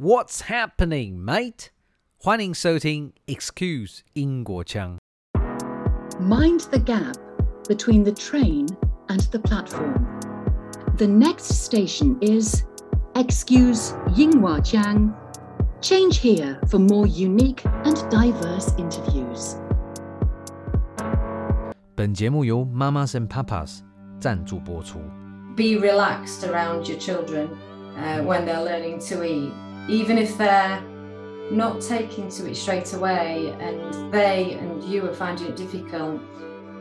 What's happening, mate？欢迎收听 Excuse 英国腔。 Mind the gap between the train and the platform. The next station is Excuse Yinghua Jiang. Change here for more unique and diverse interviews. 本节目由 Mamas and Papas 赞助播出。 be relaxed around your children uh, when they're learning to eat, even if they're not taking to it straight away and they and you are finding it difficult.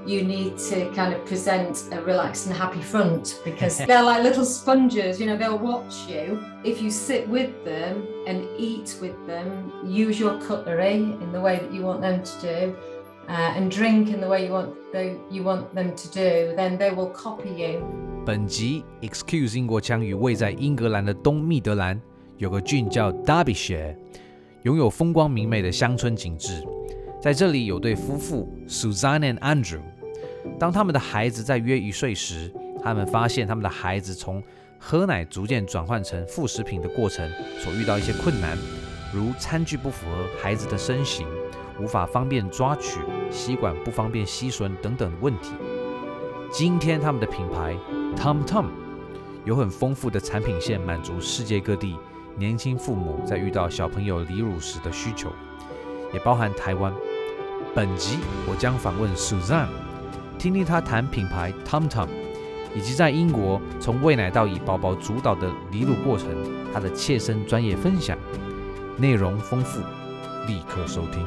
You need to kind of present a relaxed and happy front because they're like little sponges, you know, they'll watch you. If you sit with them and eat with them, use your cutlery in the way that you want them to do, uh, and drink in the way you want, they, you want them to do, then they will copy you. 本集 Excuse 英国腔与位在英格兰的东密德兰 有个郡叫 Derbyshire，拥有风光明媚的乡村景致。在这里有对夫妇 Suzanne and Andrew。当他们的孩子在约一岁时，他们发现他们的孩子从喝奶逐渐转换成副食品的过程所遇到一些困难，如餐具不符合孩子的身形，无法方便抓取，吸管不方便吸吮等等问题。今天他们的品牌 Tom Tom 有很丰富的产品线，满足世界各地年轻父母在遇到小朋友离乳时的需求，也包含台湾。本集我将访问 Suzanne，听听她谈品牌 TumTum，以及在英国从喂奶到以宝宝主导的离乳过程，她的切身专业分享，内容丰富，立刻收听。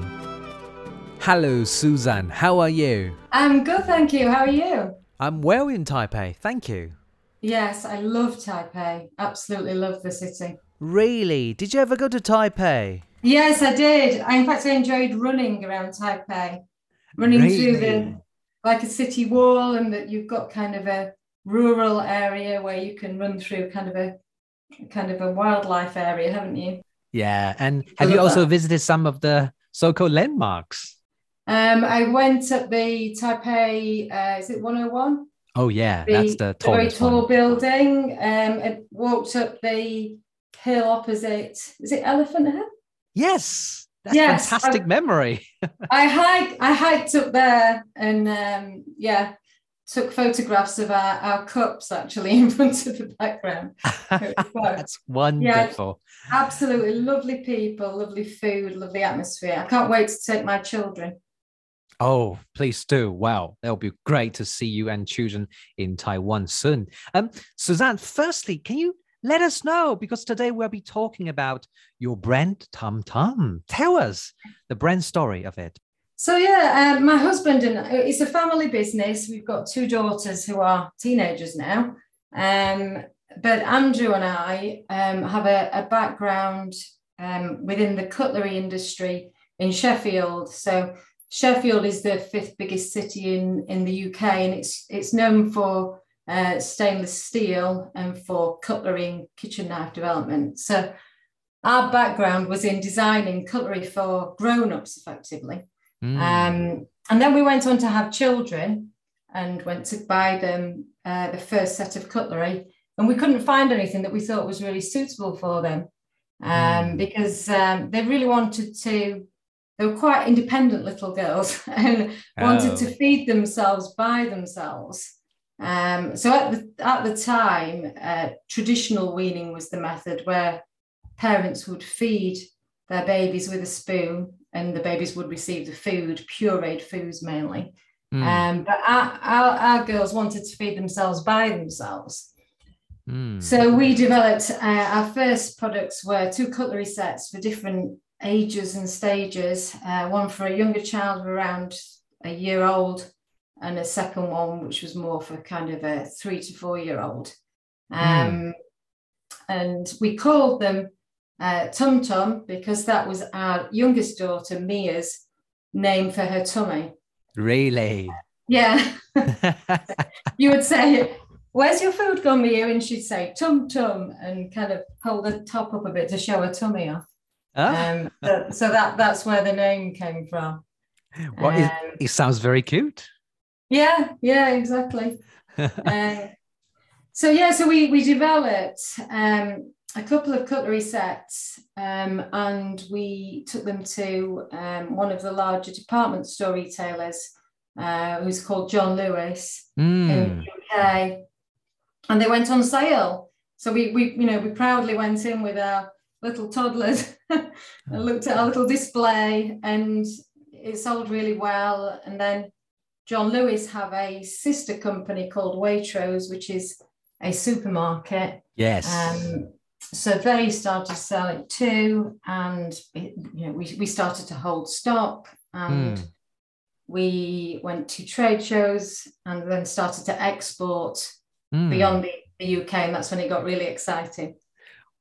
Hello Suzanne, how are you? I'm good, thank you. How are you? I'm well in Taipei, thank you. Yes, I love Taipei. Absolutely love the city. Really? Did you ever go to Taipei? Yes, I did. I, in fact, I enjoyed running around Taipei, running through the like a city wall, and that you've got kind of a rural area where you can run through kind of a kind of a wildlife area, haven't you? Yeah, and have you also that. visited some of the so-called landmarks? Um, I went up the Taipei. Uh, is it 101? Oh yeah, the, that's the the very tall one. building. Um, and walked up the hill opposite. Is it Elephant Hill? Yes, that's Yes, fantastic I- memory. I hiked. I hiked up there, and um, yeah, took photographs of our, our cups actually in front of the background. It was fun. that's wonderful. Absolutely lovely people, lovely food, lovely atmosphere. I can't wait to take my children. Oh, please do. Wow, that'll be great to see you and children in Taiwan soon. Um, Suzanne, firstly, can you let us know because today we'll be talking about your brand Tum Tum. Tell us the brand story of it. So yeah, um, my husband and it's a family business. We've got two daughters who are teenagers now. Um, but Andrew and I um, have a, a background um, within the cutlery industry in Sheffield. So Sheffield is the fifth biggest city in, in the UK, and it's it's known for uh, stainless steel and for cutlery and kitchen knife development. So our background was in designing cutlery for grown-ups, effectively. Mm. Um, and then we went on to have children and went to buy them uh, the first set of cutlery. And we couldn't find anything that we thought was really suitable for them um, Mm. because um, they really wanted to, they were quite independent little girls and wanted Oh. to feed themselves by themselves. Um, so at the, at the time, uh, traditional weaning was the method where parents would feed their babies with a spoon and the babies would receive the food, pureed foods mainly. Mm. Um, but our, our, our girls wanted to feed themselves by themselves. Mm. So we developed uh, our first products were two cutlery sets for different ages and stages. Uh, one for a younger child of around a year old, and a second one which was more for kind of a three to four year old. Um, And we called them uh, Tum Tum because that was our youngest daughter Mia's name for her tummy. really? Yeah, you would say, Where's your food gone, Mia? And she'd say, Tum Tum, and kind of pull the top up a bit to show her tummy off. Ah, Um, so, so that that's where the name came from. Um, it sounds very cute. Yeah, yeah, exactly. Um, so yeah, so we we developed um, a couple of cutlery sets um, and we took them to um, one of the larger department store retailers uh, who's called John Lewis Mm. in the UK. And they went on sale. So we, we, you know, we proudly went in with our little toddlers and looked at our little display and it sold really well. And then John Lewis have a sister company called Waitrose, which is a supermarket. Yes. Um, so they started to sell it too, and it, you know we, we started to hold stock, and Mm. we went to trade shows, and then started to export Mm. beyond the, the UK, and that's when it got really exciting.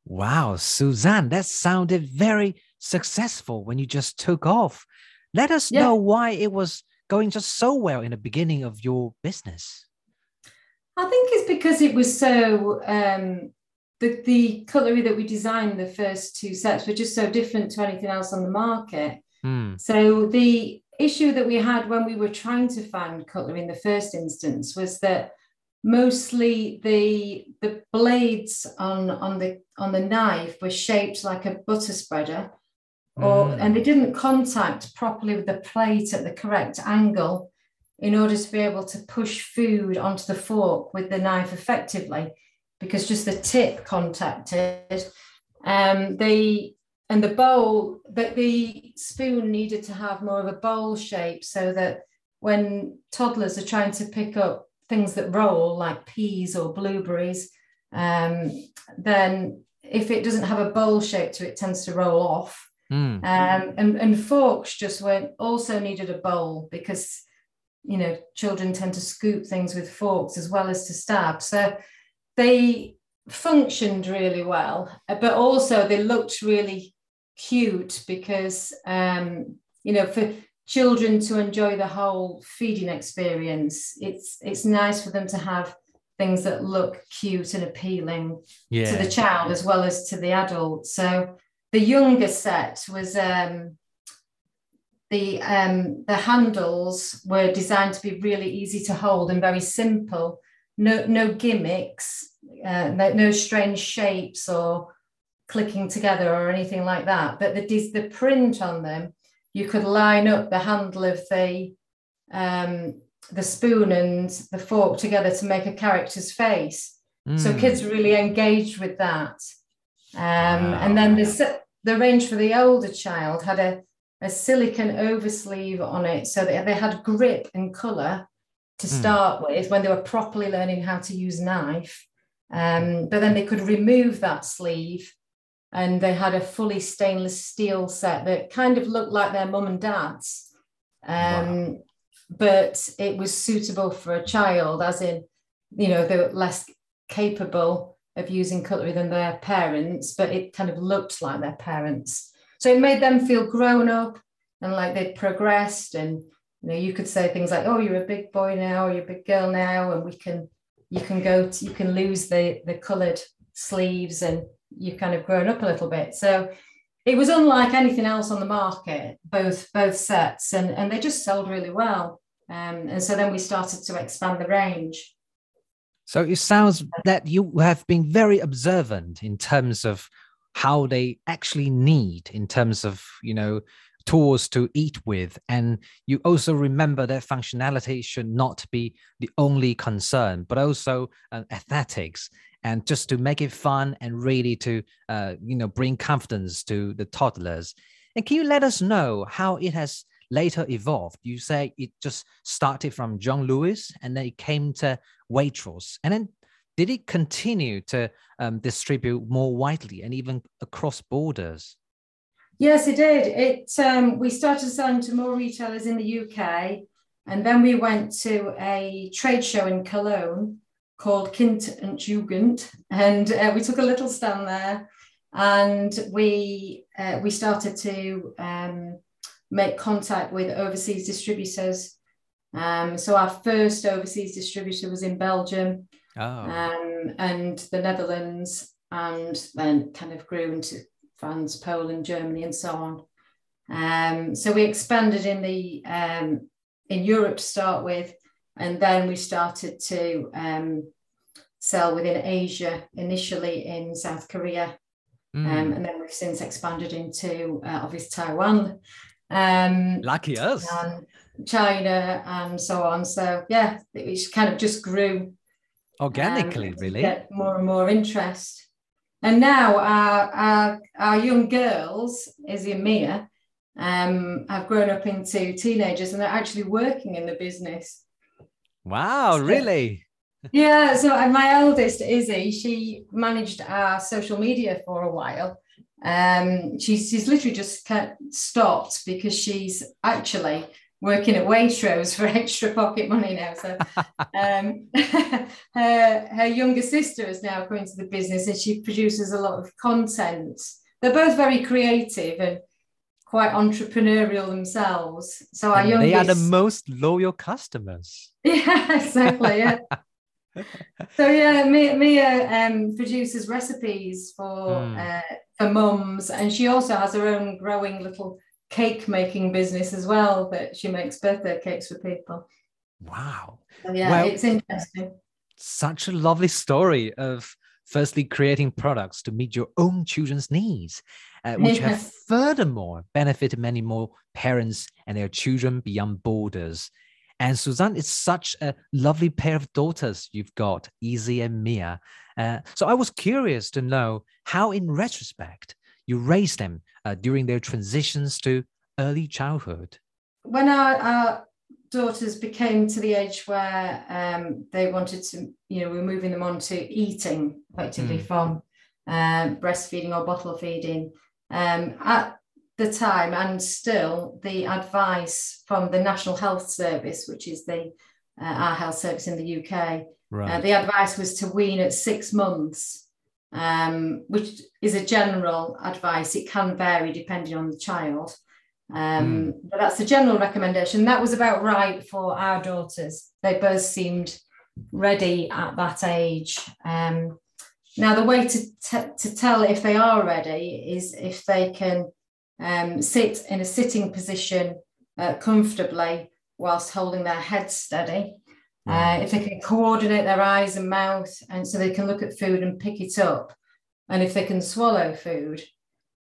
Wow, Suzanne, that sounded very successful when you just took off. Let us Yeah. know why it was going just so well in the beginning of your business. I think it's because it was so um, the the cutlery that we designed the first two sets were just so different to anything else on the market. Mm. So the issue that we had when we were trying to find cutlery in the first instance was that mostly the the blades on on the on the knife were shaped like a butter spreader or Mm. and they didn't contact properly with the plate at the correct angle in order to be able to push food onto the fork with the knife effectively because just the tip contacted um the and the bowl that the spoon needed to have more of a bowl shape so that when toddlers are trying to pick up things that roll like peas or blueberries um, then if it doesn't have a bowl shape to it, it tends to roll off Mm. um, and, and forks just went also needed a bowl because you know children tend to scoop things with forks as well as to stab so they functioned really well uh, but also they looked really cute because um, you know for children to enjoy the whole feeding experience it's it's nice for them to have things that look cute and appealing Yeah. to the child as well as to the adult. So the younger set was um, the um, the handles were designed to be really easy to hold and very simple. No no gimmicks, uh, no, no strange shapes or clicking together or anything like that. But the the print on them, you could line up the handle of the um, the spoon and the fork together to make a character's face. So Mm. kids really engaged with that. Um, Wow. And then the, the range for the older child had a, a silicon oversleeve on it so that they had grip and colour to Hmm. start with when they were properly learning how to use knife. Um, but then they could remove that sleeve and they had a fully stainless steel set that kind of looked like their mum and dad's. Um, But it was suitable for a child, as in, you know, they were less capable of using cutlery than their parents, but it kind of looked like their parents. So it made them feel grown up and like they'd progressed. And you know, you could say things like, "Oh, you're a big boy now, or you're a big girl now," and we can, you can go, to, you can lose the the coloured sleeves, and you've kind of grown up a little bit. So it was unlike anything else on the market, both both sets, and and they just sold really well. Um, and so then we started to expand the range. So it sounds that you have been very observant in terms of how they actually need, in terms of, you know, tools to eat with. And you also remember that functionality should not be the only concern, but also uh, aesthetics and just to make it fun and really to, uh, you know, bring confidence to the toddlers. And can you let us know how it has later evolved? You say it just started from John Lewis and then it came to Waitrose. And then did it continue to um, distribute more widely and even across borders? Yes, it did. It um, we started selling to more retailers in the UK, and then we went to a trade show in Cologne called Kind und Jugend, and uh, we took a little stand there, and we uh, we started to um, make contact with overseas distributors. Um, so our first overseas distributor was in Belgium, Oh, um, and the Netherlands, and then kind of grew into France, Poland, Germany, and so on. Um, so we expanded in the um, in Europe to start with, and then we started to um, sell within Asia, initially in South Korea Um, Mm. and then we've since expanded into uh, obviously Taiwan, um, Lucky us. and China, and so on. So yeah, it kind of just grew Organically, um, really. get more and more interest. And now our our, our young girls, Izzy and Mia, um, have grown up into teenagers and they're actually working in the business. Wow, So- really? Yeah, so my eldest Izzy, she managed our social media for a while. Um, she's she's literally just stopped because she's actually working at Waitrose for extra pocket money now. So um, her her younger sister is now coming to the business and she produces a lot of content. They're both very creative and quite entrepreneurial themselves. So our And youngest, they are the most loyal customers. yeah, exactly. Yeah. So yeah, Mia, Mia um, produces recipes for Mm. uh, for mums, and she also has her own growing little cake making business as well. That she makes birthday cakes for people. Wow. So yeah, Well- it's interesting. Such a lovely story of firstly creating products to meet your own children's needs, uh, which Yeah. have furthermore benefited many more parents and their children beyond borders. And Suzanne, it's such a lovely pair of daughters you've got, Izzy and Mia. Uh, so I was curious to know how, in retrospect, you raised them uh, during their transitions to early childhood. when our, our daughters became to the age where um, they wanted to, you know, we were moving them on to eating effectively Mm. from um, breastfeeding or bottle feeding. Um, at the time and still, the advice from the National Health Service, which is the uh, our health service in the UK, uh, the advice was to wean at six months, um, which is a general advice. It can vary depending on the child. Um, But that's the general recommendation. That was about right for our daughters. They both seemed ready at that age. Um, now, the way to, t- to tell if they are ready is if they can um, sit in a sitting position uh, comfortably whilst holding their head steady. Uh, if they can coordinate their eyes and mouth, and so they can look at food and pick it up, and if they can swallow food,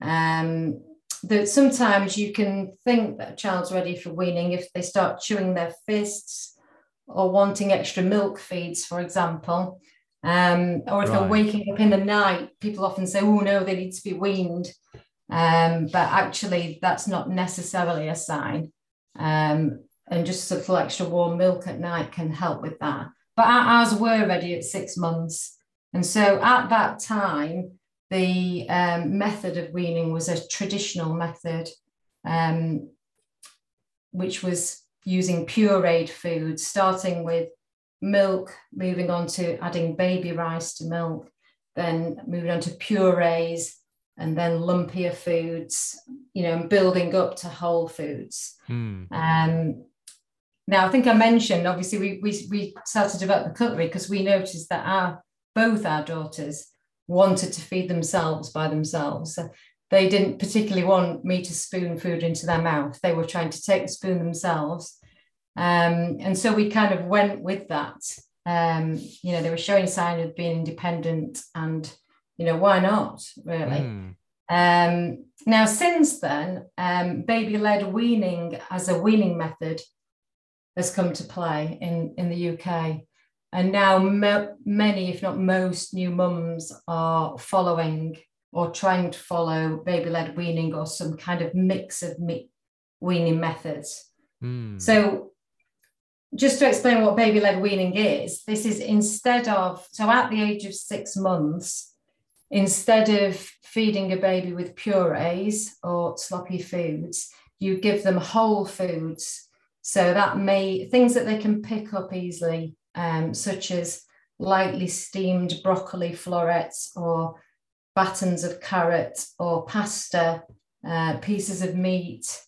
um, that sometimes you can think that a child's ready for weaning if they start chewing their fists or wanting extra milk feeds, for example, um, or if they're waking up in the night. People often say, "Oh no, they need to be weaned," um, but actually, that's not necessarily a sign. Um, and just a little extra warm milk at night can help with that. But ours were ready at six months. And so at that time, the um, method of weaning was a traditional method, um, which was using pureed food, starting with milk, moving on to adding baby rice to milk, then moving on to purees, and then lumpier foods, you know, and building up to whole foods. Hmm. Um, now, I think I mentioned obviously we we, we started to develop the cutlery because we noticed that our both our daughters wanted to feed themselves by themselves. So they didn't particularly want me to spoon food into their mouth. They were trying to take the spoon themselves. Um, and so we kind of went with that. Um, you know, they were showing signs of being independent and, you know, why not really? Hmm. Um, now, since then, um, baby led weaning as a weaning method has come to play in, in the UK. And now, mo- many, if not most, new mums are following or trying to follow baby led weaning or some kind of mix of me- weaning methods. Hmm. So, just to explain what baby led weaning is, this is instead of, so at the age of six months, instead of feeding a baby with purees or sloppy foods, you give them whole foods. So that may, things that they can pick up easily, um, such as lightly steamed broccoli florets or battens of carrot or pasta, uh, pieces of meat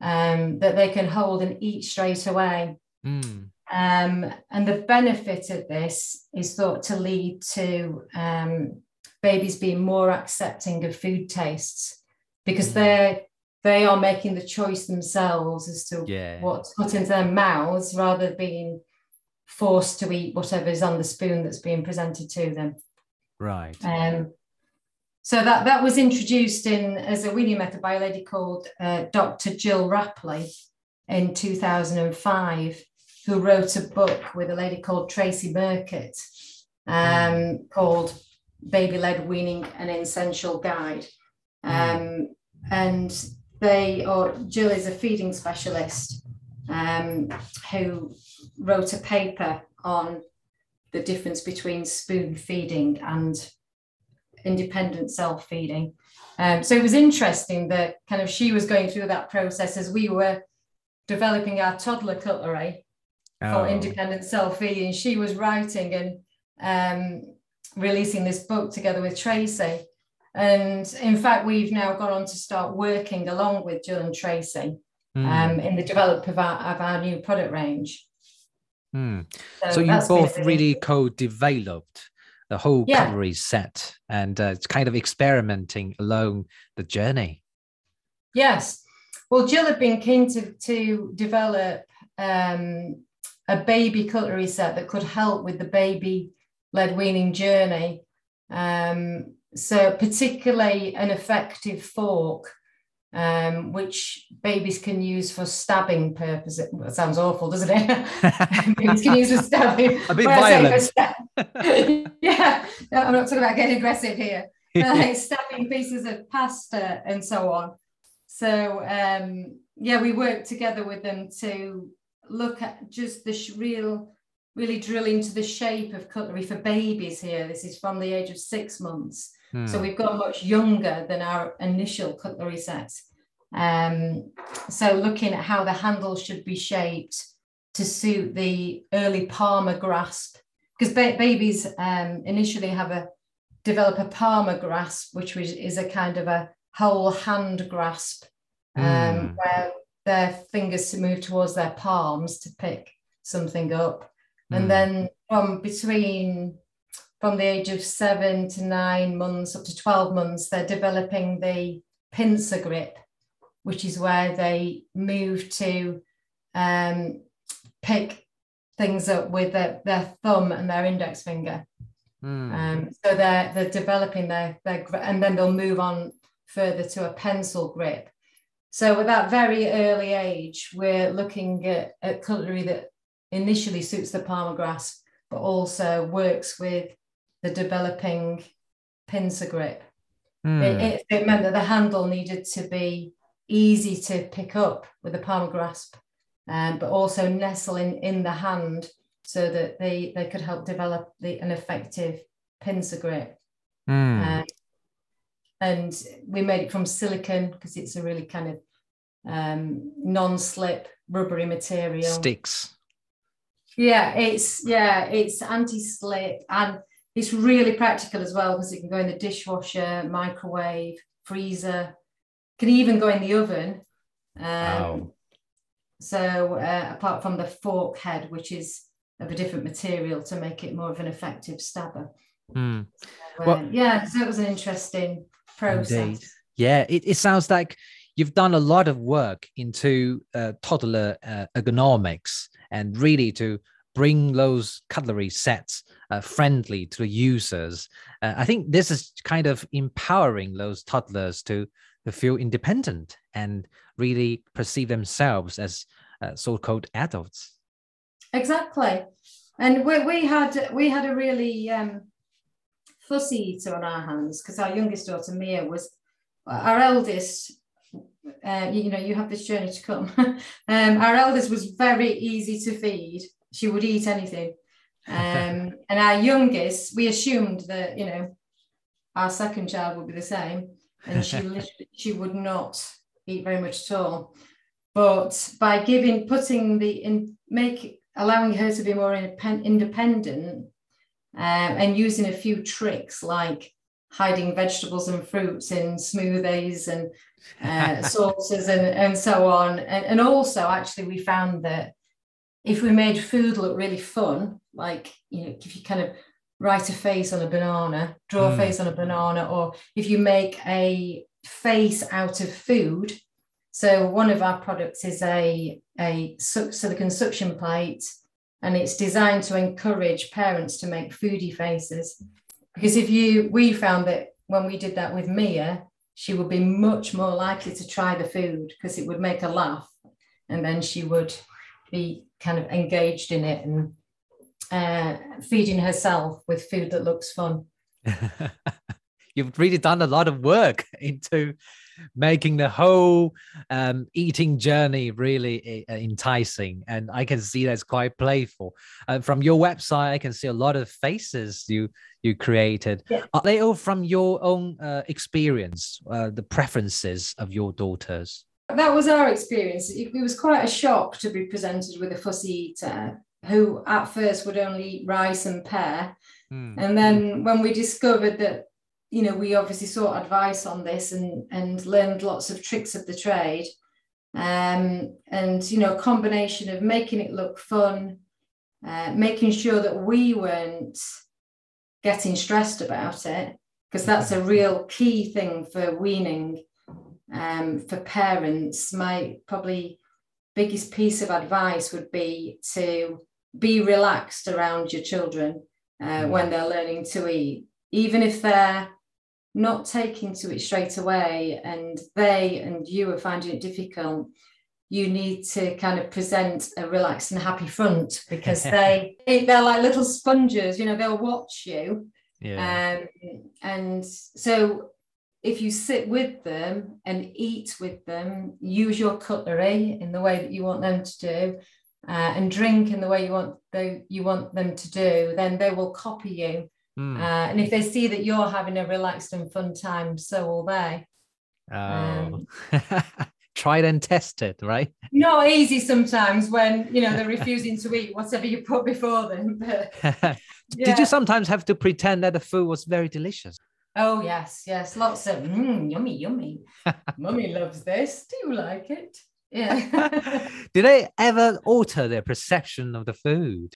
um, that they can hold and eat straight away. Hmm. Um, and the benefit of this is thought to lead to um, babies being more accepting of food tastes because Mm. they're they are making the choice themselves as to Yeah. what's put into their mouths rather than being forced to eat whatever is on the spoon that's being presented to them. Right. Um, so that that was introduced in as a weaning method by a lady called uh, Dr. Gill Rapley in 2005, who wrote a book with a lady called Tracey Murkett um, called Baby Led Weaning An Essential Guide. Um, and they, or Gill is a feeding specialist um, who wrote a paper on the difference between spoon feeding and independent self feeding. Um, so it was interesting that kind of she was going through that process as we were developing our toddler cutlery Oh. for independent self feeding. She was writing and um, releasing this book together with Tracey. And in fact, we've now gone on to start working along with Gill and Tracy Hmm. um, in the development of our, of our new product range. Hmm. So you been a both really co-developed the whole Yeah. cutlery set and uh, it's kind of experimenting along the journey. Yes. Well, Gill had been keen to, to develop um, a baby cutlery set that could help with the baby led weaning journey. Um, so, particularly an effective fork, um, which babies can use for stabbing purposes. Well, sounds awful, doesn't it? babies can use for stabbing. A bit When I say for violent. stab- yeah, no, I'm not talking about getting aggressive here. like stabbing pieces of pasta and so on. So um, yeah, we worked together with them to look at just the sh- real, really drill into the shape of cutlery for babies here. This is from the age of six months. So Hmm. we've gone much younger than our initial cutlery sets. Um, so looking at how the handle should be shaped to suit the early palmar grasp, because ba- babies um, initially have a develop a palmar grasp, which is a kind of a whole hand grasp, um, Mm. where their fingers move towards their palms to pick something up, and Mm. then from between from the age of seven to nine months up to 12 months, they're developing the pincer grip, which is where they move to um, pick things up with their, their thumb and their index finger. Hmm. Um, so they're, they're developing their, their, and then they'll move on further to a pencil grip. So at that very early age, we're looking at, at cutlery that initially suits the palmar grasp, but also works with the developing pincer grip. Hmm. It, it, it meant that the handle needed to be easy to pick up with the palm grasp, um, but also nestling in, the hand so that they, they could help develop the, an effective pincer grip. Hmm. Uh, and we made it from silicon because it's a really kind of um, non-slip rubbery material. Sticks. Yeah, it's yeah, it's anti-slip and it's really practical as well because it can go in the dishwasher, microwave, freezer, can even go in the oven. Um, Wow. So uh, apart from the fork head, which is of a different material to make it more of an effective stabber. Hmm. So, Well- um, yeah, so it was an interesting process. Indeed. Yeah, it, it sounds like you've done a lot of work into uh, toddler uh, ergonomics and really to bring those cutlery sets uh, friendly to the users. Uh, I think this is kind of empowering those toddlers to, to feel independent and really perceive themselves as uh, so-called adults. Exactly. And we, we had we had a really um, fussy eater on our hands because our youngest daughter Mia was our eldest. Uh, you, you know, you have this journey to come. um, our eldest was very easy to feed. She would eat anything. Um, and our youngest, we assumed that you know, our second child would be the same, and she literally, she would not eat very much at all. But by giving, putting the in, make allowing her to be more independent um, and using a few tricks like hiding vegetables and fruits in smoothies and uh, sauces and, and so on. And, and also, actually, we found that if we made food look really fun, like, you know, if you kind of write a face on a banana, draw a Mm. face on a banana, or if you make a face out of food. So one of our products is a, a silicon suction plate, and it's designed to encourage parents to make foodie faces. Because if you, we found that when we did that with Mia, she would be much more likely to try the food because it would make her laugh. And then she would be kind of engaged in it and uh, feeding herself with food that looks fun. You've really done a lot of work into making the whole um, eating journey really uh, enticing. And I can see that's quite playful. Uh, from your website, I can see a lot of faces you you created. Yeah. Are they all from your own uh, experience, uh, the preferences of your daughters? That was our experience. It, it was quite a shock to be presented with a fussy eater who at first would only eat rice and pear. Hmm. And then when we discovered that, you know, we obviously sought advice on this and, and learned lots of tricks of the trade. Um, and, you know, a combination of making it look fun, uh, making sure that we weren't getting stressed about it, because that's a real key thing for weaning um, for parents. My probably biggest piece of advice would be to be relaxed around your children uh, when they're learning to eat, even if they're not taking to it straight away and they and you are finding it difficult you need to kind of present a relaxed and happy front because they they're like little sponges you know they'll watch you Yeah. um, and so if you sit with them and eat with them, use your cutlery in the way that you want them to do, uh, and drink in the way you want they, you want them to do, then they will copy you. Hmm. Uh, and if they see that you're having a relaxed and fun time, so will they. oh. Tried and tested, right? Not easy sometimes when you know they're refusing to eat whatever you put before them. But Did you sometimes have to pretend that the food was very delicious? Oh yes, yes, lots of mm, yummy, yummy. Mummy loves this. Do you like it? Yeah. Did they ever alter their perception of the food?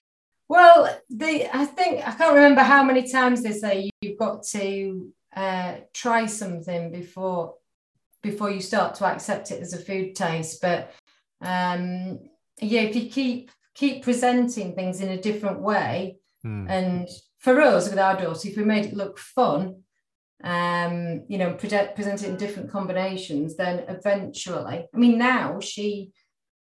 Well, they. I think I can't remember how many times they say you've got to uh, try something before before you start to accept it as a food taste. But um, yeah, if you keep keep presenting things in a different way, Hmm. and for us with our daughter, if we made it look fun, um, you know, present, present it in different combinations, then eventually, I mean, now she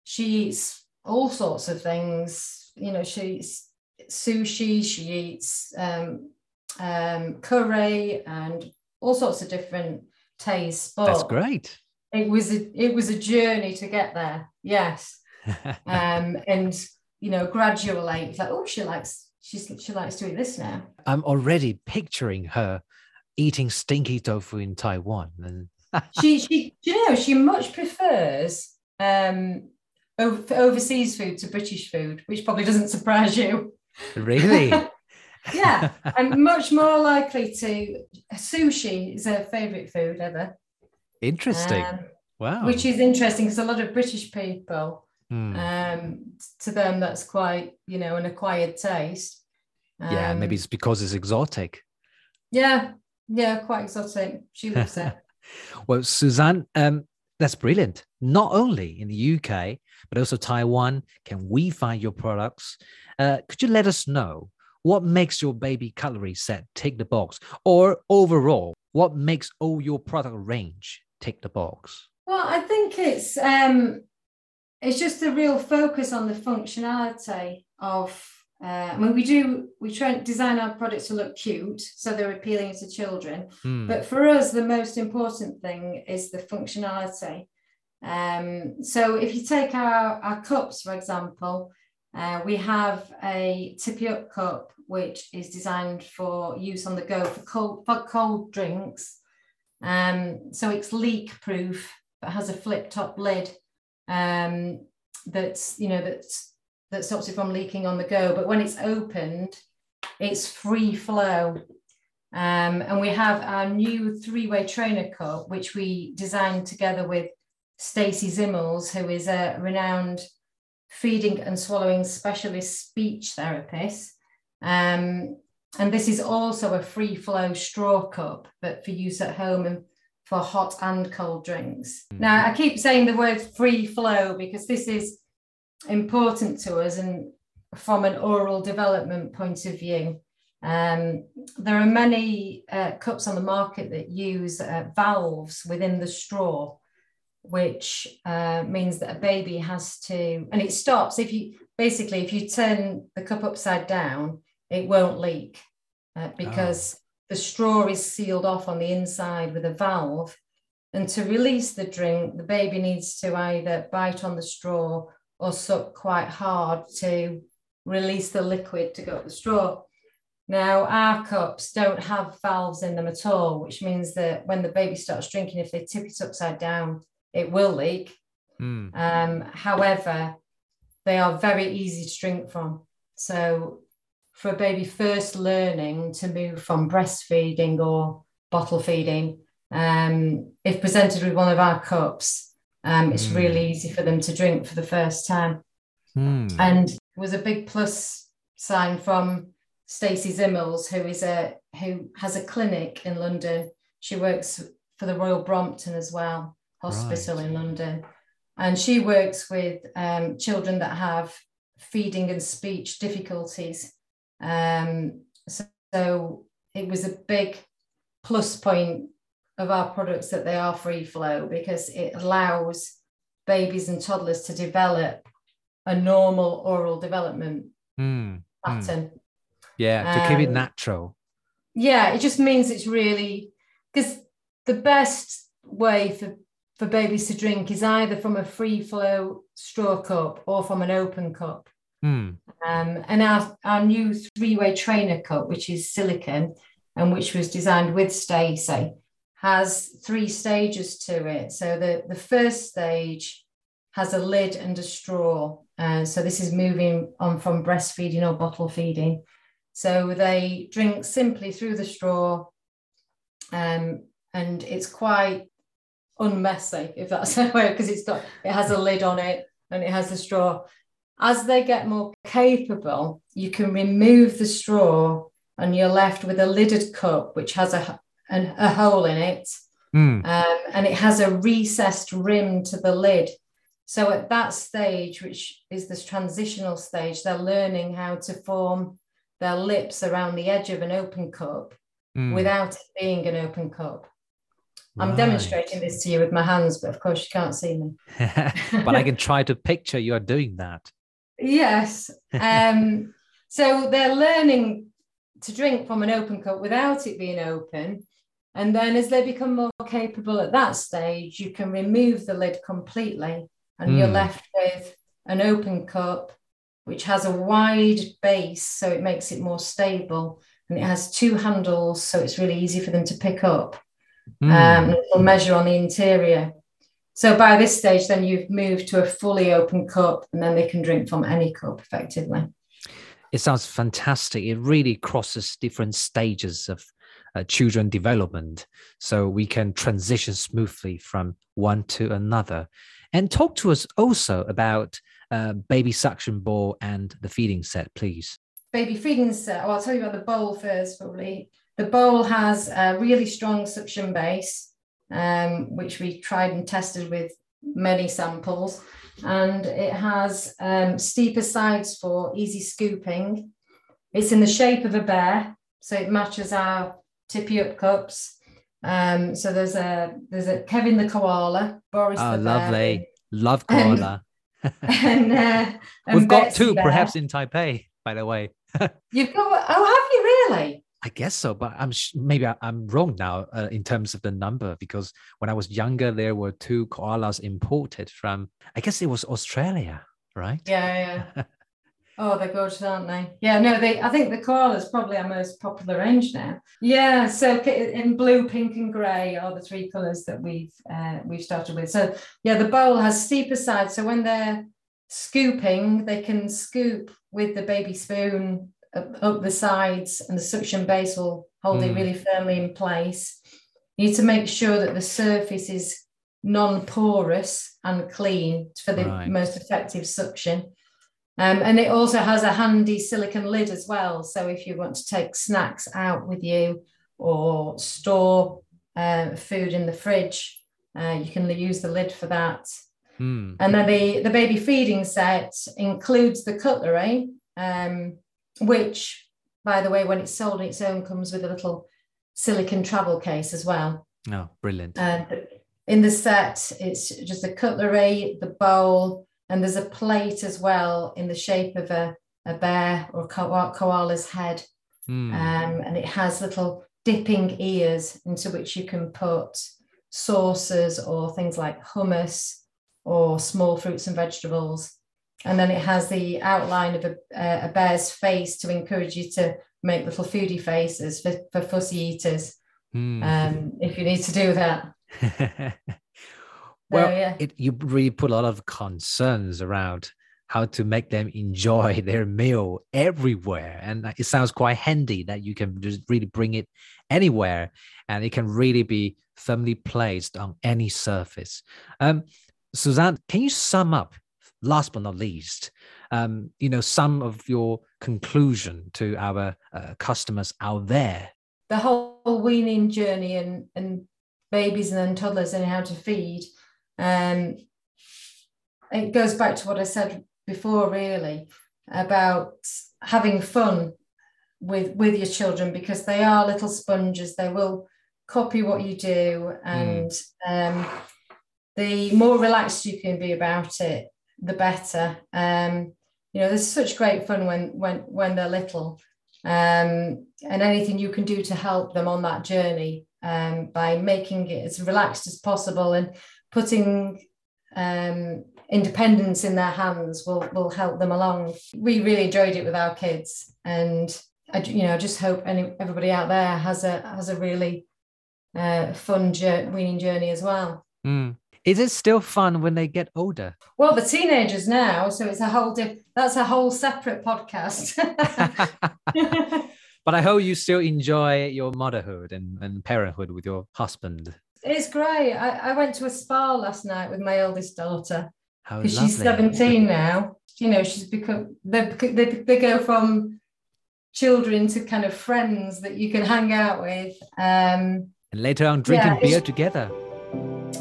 she eats all sorts of things. You know, she eats sushi, she eats um, um, curry, and all sorts of different tastes. But That's great. it was a it was a journey to get there. Yes um, and you know, gradually, it's like, oh, she likes she's she likes doing this now. I'm already picturing her eating stinky tofu in Taiwan. And She she you know she much prefers um overseas food to British food, which probably doesn't surprise you. Really? Yeah, I'm much more likely to sushi is her favorite food ever. Interesting. Um, wow. which is interesting because a lot of British people, Hmm. um, to them, that's quite you know an acquired taste. yeah, maybe Um, it's because it's exotic. Yeah, yeah, quite exotic. She loves it. Well, Suzanne, um, that's brilliant. Not only in the UK, but also Taiwan, can we find your products? Uh, could you let us know what makes your baby cutlery set tick the box? Or overall, what makes all your product range tick the box? Well, I think it's um, it's just a real focus on the functionality of. Uh, I mean, we do we try and design our products to look cute, so they're appealing to children. Hmm. But for us, the most important thing is the functionality. Um, so if you take our, our cups, for example, uh, we have a tippy up cup, which is designed for use on the go for cold, for cold drinks. Um, so it's leak proof, but has a flip top lid um, that's, you know, that's, that stops it from leaking on the go. But when it's opened, it's free flow. Um, and we have our new three-way trainer cup, which we designed together with Stacey Zimmels, who is a renowned feeding and swallowing specialist speech therapist. Um, and this is also a free flow straw cup, but for use at home and for hot and cold drinks. Now, I keep saying the word free flow because this is important to us and from an oral development point of view. Um, there are many uh, cups on the market that use uh, valves within the straw, which uh, means that a baby has to, and it stops if you basically if you turn the cup upside down, it won't leak uh, because oh. the straw is sealed off on the inside with a valve. And to release the drink, the baby needs to either bite on the straw or suck quite hard to release the liquid to go up the straw. Now, our cups don't have valves in them at all, which means that when the baby starts drinking, if they tip it upside down, it will leak. Mm. Um, however, they are very easy to drink from. So, for a baby first learning to move from breastfeeding or bottle feeding, um, if presented with one of our cups, um, it's mm. really easy for them to drink for the first time. Mm. And it was a big plus sign from Stacey Zimmels, who is a who has a clinic in London. She works for the Royal Brompton as well, hospital right. in London, and she works with um, children that have feeding and speech difficulties. Um, so, so it was a big plus point of our products that they are free flow because it allows babies and toddlers to develop a normal oral development mm, pattern. Mm. Yeah, to um, keep it um, natural. Yeah, it just means it's really because the best way for for babies to drink is either from a free flow straw cup or from an open cup. Mm. Um, and our, our new three way trainer cup, which is silicon and which was designed with Stacey, has three stages to it. So the, the first stage has a lid and a straw. Uh, so this is moving on from breastfeeding or bottle feeding. So they drink simply through the straw, um, and it's quite unmessy, if that's the way, because it's got it has a lid on it and it has the straw. As they get more capable, you can remove the straw and you're left with a lidded cup which has a an, a hole in it, mm. um, and it has a recessed rim to the lid. So at that stage, which is this transitional stage, they're learning how to form their lips around the edge of an open cup mm. without it being an open cup. I'm right. demonstrating this to you with my hands, but of course you can't see me. but I can try to picture you're doing that. Yes. Um, so they're learning to drink from an open cup without it being open. And then as they become more capable at that stage, you can remove the lid completely and mm. you're left with an open cup which has a wide base so it makes it more stable and it has two handles so it's really easy for them to pick up mm. um, it'll measure on the interior. So by this stage then you've moved to a fully open cup and then they can drink from any cup effectively. It sounds fantastic. It really crosses different stages of uh, children development. So we can transition smoothly from one to another. And talk to us also about uh, baby suction bowl and the feeding set please. Baby feeding set. Well, i'll tell you about the bowl first probably the bowl has a really strong suction base um, which we tried and tested with many samples and it has um, steeper sides for easy scooping it's in the shape of a bear so it matches our tippy up cups. Um, so there's a there's a Kevin the koala, Boris oh, the lovely, love koala. And, uh, and we've got two, bear. perhaps in Taipei, by the way. You've got oh, have you really? I guess so, but I'm maybe I'm wrong now uh, in terms of the number because when I was younger, there were two koalas imported from I guess it was Australia, right? Yeah, yeah. Oh, they're gorgeous, aren't they? Yeah, no, they. I think the koala is probably our most popular range now. Yeah, so in blue, pink, and grey are the three colours that we've uh, we've started with. So yeah, the bowl has steeper sides, so when they're scooping, they can scoop with the baby spoon up, up the sides, and the suction base will hold mm. it really firmly in place. You need to make sure that the surface is non-porous and clean for the right. most effective suction. Um, and it also has a handy silicon lid as well. So if you want to take snacks out with you or store uh, food in the fridge, uh, you can use the lid for that. Mm. And then the, the baby feeding set includes the cutlery, um, which by the way, when it's sold on its own, comes with a little silicon travel case as well. Oh, brilliant. And in the set, it's just a cutlery, the bowl, and there's a plate as well in the shape of a, a bear or ko- koala's head. Mm. Um, and it has little dipping ears into which you can put sauces or things like hummus or small fruits and vegetables. And then it has the outline of a, a bear's face to encourage you to make little foodie faces for, for fussy eaters Mm. um, if you need to do that. well, So, yeah. it, you really put a lot of concerns around how to make them enjoy their meal everywhere. And it sounds quite handy that you can just really bring it anywhere and it can really be firmly placed on any surface. Um, Suzanne, can you sum up, last but not least, um, you know, some of your conclusion to our uh, customers out there? the whole weaning journey and, and babies and then toddlers and how to feed. Um, it goes back to what I said before, really, about having fun with with your children because they are little sponges. They will copy what you do, and um, the more relaxed you can be about it, the better. Um, you know, there's such great fun when when when they're little um, and anything you can do to help them on that journey um, by making it as relaxed as possible and putting um, independence in their hands will will help them along. We really enjoyed it with our kids, and I, you know, just hope any everybody out there has a has a really uh, fun journey, weaning journey as well. Mm. Is it still fun when they get older? Well, the teenagers now, so it's a whole diff- that's a whole separate podcast. but I hope you still enjoy your motherhood and, and parenthood with your husband. It's great. I, I went to a spa last night with my oldest daughter How because lovely. she's 17 now. You know, she's become, they, they, they go from children to kind of friends that you can hang out with. Um, And later on, drinking Yeah, beer together.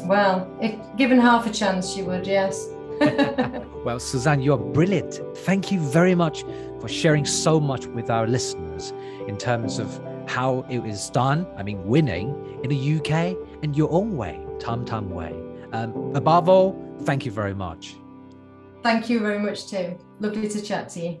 Well, if given half a chance, she would, yes. Well, Suzanne, you're brilliant. Thank you very much for sharing so much with our listeners in terms of how it is done. I mean, weaning in the UK in your own way, Tum Tum way. Um, above all, thank you very much. Thank you very much, too. Lovely to chat to you.